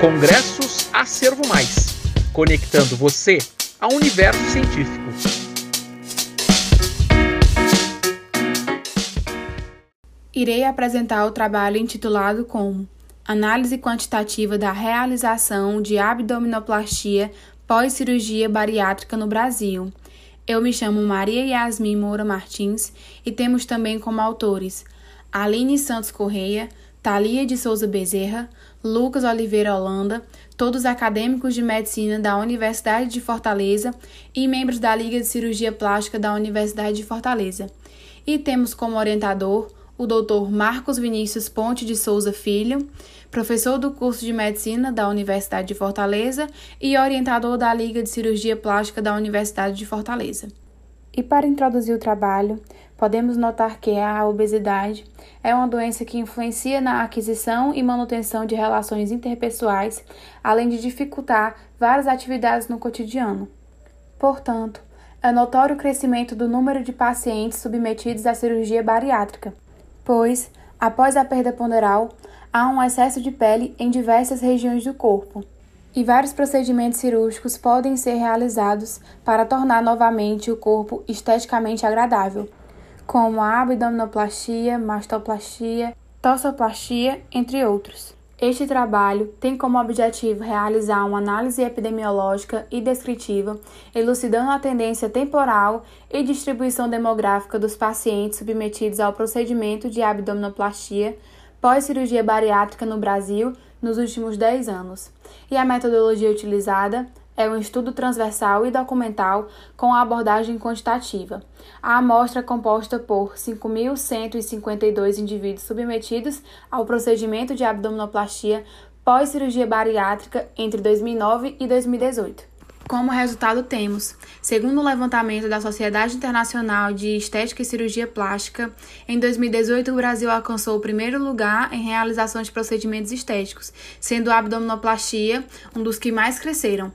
Congressos Acervo Mais, conectando você ao universo científico. Irei apresentar o trabalho intitulado como Análise quantitativa da realização de abdominoplastia pós-cirurgia bariátrica no Brasil. Eu me chamo Maria Yasmin Moura Martins e temos também como autores Aline Santos Correia, Thalia de Souza Bezerra, Lucas Oliveira Holanda, todos acadêmicos de medicina da Universidade de Fortaleza e membros da Liga de Cirurgia Plástica da Universidade de Fortaleza. E temos como orientador o Dr. Marcos Vinícius Ponte de Souza Filho, professor do curso de Medicina da Universidade de Fortaleza e orientador da Liga de Cirurgia Plástica da Universidade de Fortaleza. E para introduzir o trabalho, podemos notar que a obesidade é uma doença que influencia na aquisição e manutenção de relações interpessoais, além de dificultar várias atividades no cotidiano. Portanto, é notório o crescimento do número de pacientes submetidos à cirurgia bariátrica, pois, após a perda ponderal, há um excesso de pele em diversas regiões do corpo. E vários procedimentos cirúrgicos podem ser realizados para tornar novamente o corpo esteticamente agradável, como a abdominoplastia, mastoplastia, tossoplastia, entre outros. Este trabalho tem como objetivo realizar uma análise epidemiológica e descritiva, elucidando a tendência temporal e distribuição demográfica dos pacientes submetidos ao procedimento de abdominoplastia pós-cirurgia bariátrica no Brasil nos últimos 10 anos. E a metodologia utilizada é um estudo transversal e documental com abordagem quantitativa. A amostra é composta por 5.152 indivíduos submetidos ao procedimento de abdominoplastia pós-cirurgia bariátrica entre 2009 e 2018. Como resultado, temos, segundo o levantamento da Sociedade Internacional de Estética e Cirurgia Plástica, em 2018 o Brasil alcançou o primeiro lugar em realização de procedimentos estéticos, sendo a abdominoplastia um dos que mais cresceram.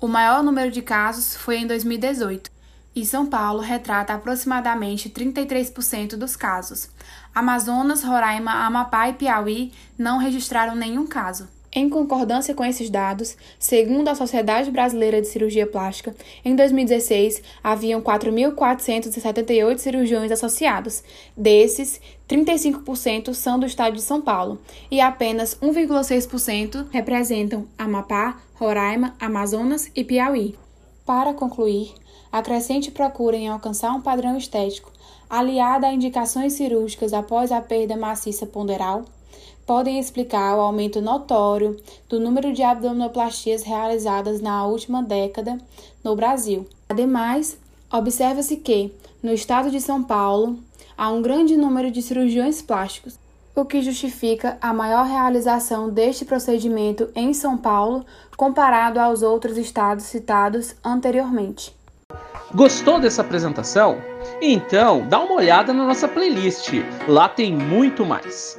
O maior número de casos foi em 2018, e São Paulo retrata aproximadamente 33% dos casos. Amazonas, Roraima, Amapá e Piauí não registraram nenhum caso. Em concordância com esses dados, segundo a Sociedade Brasileira de Cirurgia Plástica, em 2016 haviam 4.478 cirurgiões associados. Desses, 35% são do estado de São Paulo e apenas 1,6% representam Amapá, Roraima, Amazonas e Piauí. Para concluir, a crescente procura em alcançar um padrão estético, aliada a indicações cirúrgicas após a perda maciça ponderal, podem explicar o aumento notório do número de abdominoplastias realizadas na última década no Brasil. Ademais, observa-se que, no estado de São Paulo, há um grande número de cirurgiões plásticos, o que justifica a maior realização deste procedimento em São Paulo comparado aos outros estados citados anteriormente. Gostou dessa apresentação? Então, dá uma olhada na nossa playlist. Lá tem muito mais.